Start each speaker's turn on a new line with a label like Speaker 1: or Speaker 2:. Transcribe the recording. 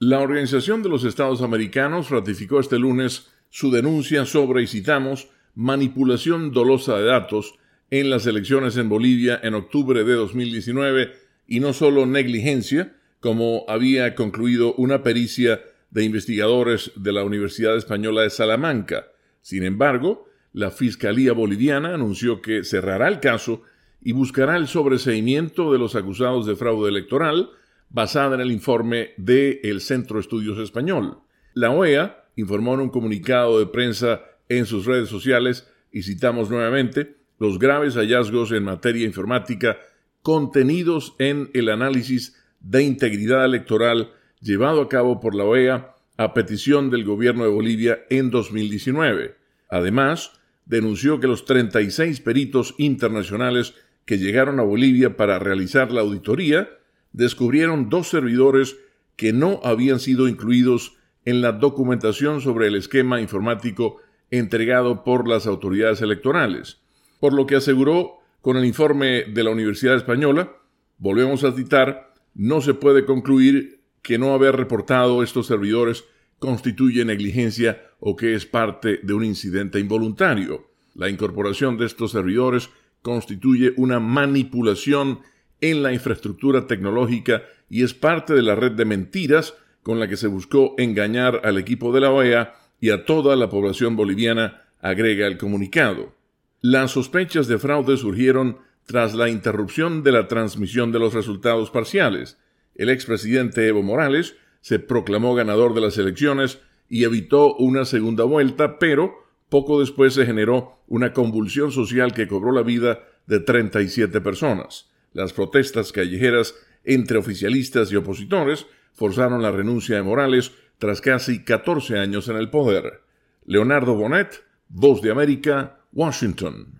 Speaker 1: La Organización de los Estados Americanos ratificó este lunes su denuncia sobre, y citamos, manipulación dolosa de datos en las elecciones en Bolivia en octubre de 2019 y no solo negligencia, como había concluido una pericia de investigadores de la Universidad Española de Salamanca. Sin embargo, la Fiscalía Boliviana anunció que cerrará el caso y buscará el sobreseimiento de los acusados de fraude electoral, basada en el informe de el Centro Estudios Español. La OEA informó en un comunicado de prensa en sus redes sociales, y citamos nuevamente, los graves hallazgos en materia informática contenidos en el análisis de integridad electoral llevado a cabo por la OEA a petición del gobierno de Bolivia en 2019. Además, denunció que los 36 peritos internacionales que llegaron a Bolivia para realizar la auditoría descubrieron dos servidores que no habían sido incluidos en la documentación sobre el esquema informático entregado por las autoridades electorales, por lo que aseguró con el informe de la Universidad Española, volvemos a citar, no se puede concluir que no haber reportado estos servidores constituye negligencia o que es parte de un incidente involuntario. La incorporación de estos servidores constituye una manipulación en la infraestructura tecnológica y es parte de la red de mentiras con la que se buscó engañar al equipo de la OEA y a toda la población boliviana, agrega el comunicado. Las sospechas de fraude surgieron tras la interrupción de la transmisión de los resultados parciales. El expresidente Evo Morales se proclamó ganador de las elecciones y evitó una segunda vuelta, pero poco después se generó una convulsión social que cobró la vida de 37 personas. Las protestas callejeras entre oficialistas y opositores forzaron la renuncia de Morales tras casi 14 años en el poder. Leonardo Bonet, Voz de América, Washington.